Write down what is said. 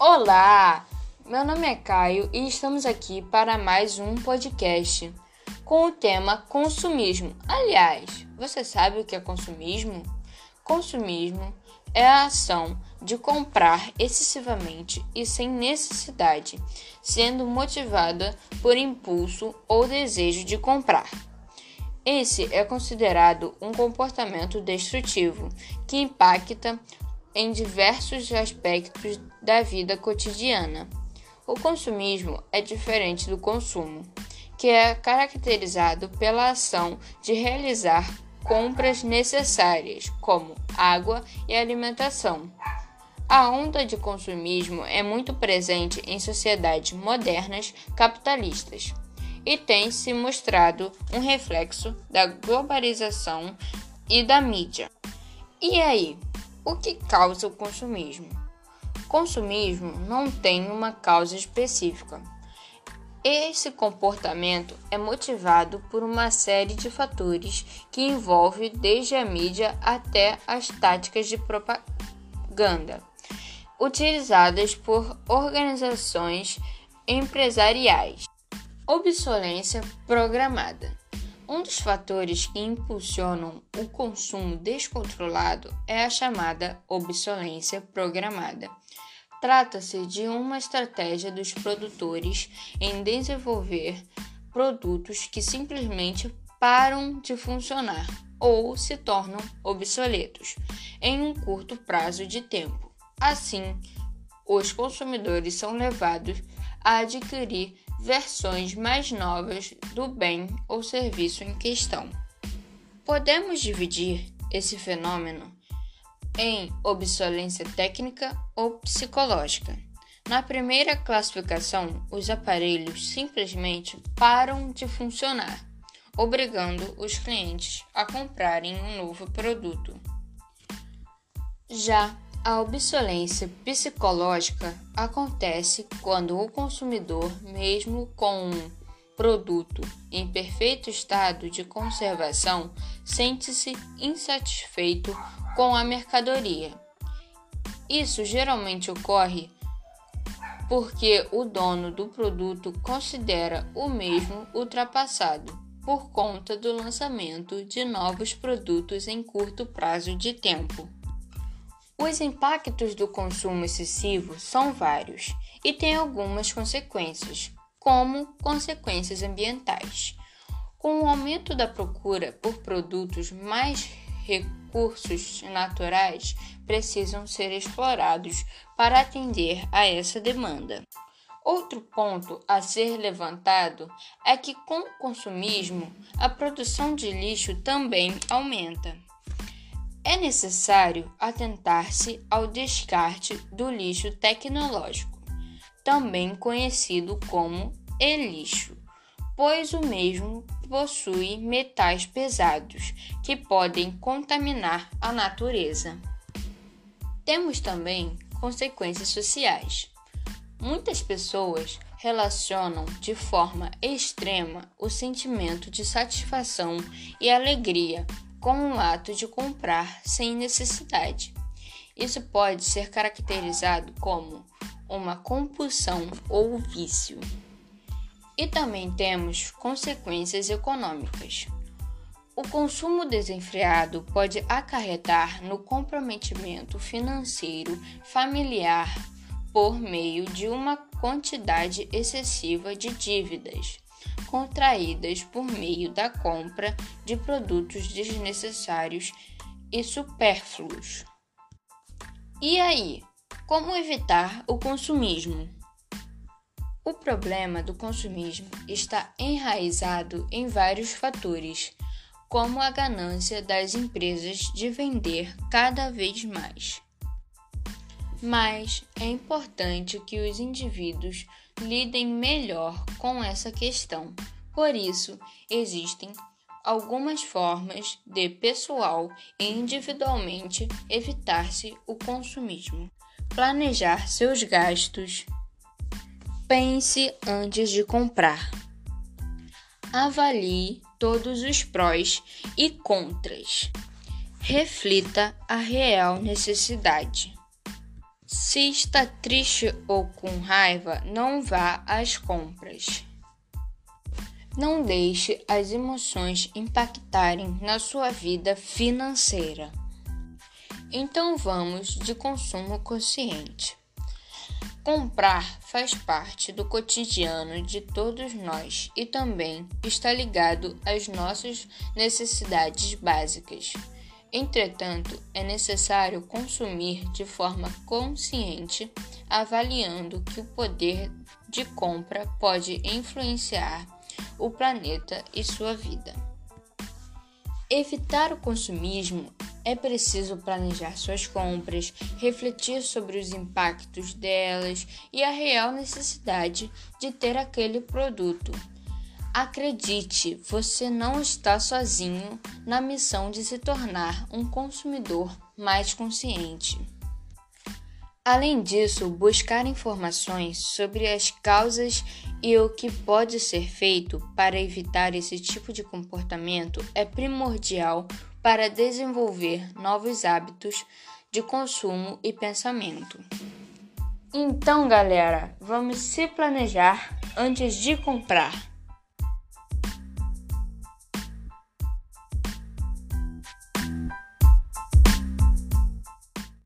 Olá, meu nome é Caio e estamos aqui para mais um podcast com o tema consumismo. Aliás, você sabe o que é consumismo? Consumismo é a ação de comprar excessivamente e sem necessidade, sendo motivada por impulso ou desejo de comprar. Esse é considerado um comportamento destrutivo que impacta em diversos aspectos da vida cotidiana. O consumismo é diferente do consumo, que é caracterizado pela ação de realizar compras necessárias, como água e alimentação. A onda de consumismo é muito presente em sociedades modernas capitalistas e tem se mostrado um reflexo da globalização e da mídia. E aí, o que causa o consumismo? Consumismo não tem uma causa específica. Esse comportamento é motivado por uma série de fatores que envolve desde a mídia até as táticas de propaganda utilizadas por organizações empresariais. Obsolência programada. Um dos fatores que impulsionam o consumo descontrolado é a chamada obsolência programada. Trata-se de uma estratégia dos produtores em desenvolver produtos que simplesmente param de funcionar ou se tornam obsoletos em um curto prazo de tempo. Assim, os consumidores são levados a adquirir versões mais novas do bem ou serviço em questão. Podemos dividir esse fenômeno em obsolência técnica ou psicológica. Na primeira classificação, os aparelhos simplesmente param de funcionar, obrigando os clientes a comprarem um novo produto. Já a obsolência psicológica acontece quando o consumidor, mesmo com um produto em perfeito estado de conservação, sente-se insatisfeito com a mercadoria. Isso geralmente ocorre porque o dono do produto considera o mesmo ultrapassado por conta do lançamento de novos produtos em curto prazo de tempo. Os impactos do consumo excessivo são vários e têm algumas consequências, como consequências ambientais. Com o aumento da procura por produtos, mais recursos naturais precisam ser explorados para atender a essa demanda. Outro ponto a ser levantado é que, com o consumismo, a produção de lixo também aumenta é necessário atentar-se ao descarte do lixo tecnológico, também conhecido como e-lixo, pois o mesmo possui metais pesados que podem contaminar a natureza. Temos também consequências sociais. Muitas pessoas relacionam de forma extrema o sentimento de satisfação e alegria com o ato de comprar sem necessidade. Isso pode ser caracterizado como uma compulsão ou vício. E também temos consequências econômicas. O consumo desenfreado pode acarretar no comprometimento financeiro familiar por meio de uma quantidade excessiva de dívidas contraídas por meio da compra de produtos desnecessários e supérfluos. E aí, como evitar o consumismo? O problema do consumismo está enraizado em vários fatores, como a ganância das empresas de vender cada vez mais. Mas é importante que os indivíduos lidem melhor com essa questão. Por isso, existem algumas formas de pessoal e individualmente evitar-se o consumismo. Planejar seus gastos. Pense antes de comprar. Avalie todos os prós e contras. Reflita a real necessidade. Se está triste ou com raiva, não vá às compras. Não deixe as emoções impactarem na sua vida financeira. Então vamos de consumo consciente. Comprar faz parte do cotidiano de todos nós e também está ligado às nossas necessidades básicas. Entretanto, é necessário consumir de forma consciente, avaliando que o poder de compra pode influenciar o planeta e sua vida. Evitar o consumismo é preciso planejar suas compras, refletir sobre os impactos delas e a real necessidade de ter aquele produto Acredite, você não está sozinho na missão de se tornar um consumidor mais consciente. Além disso, buscar informações sobre as causas e o que pode ser feito para evitar esse tipo de comportamento é primordial para desenvolver novos hábitos de consumo e pensamento. Então, galera, vamos se planejar antes de comprar.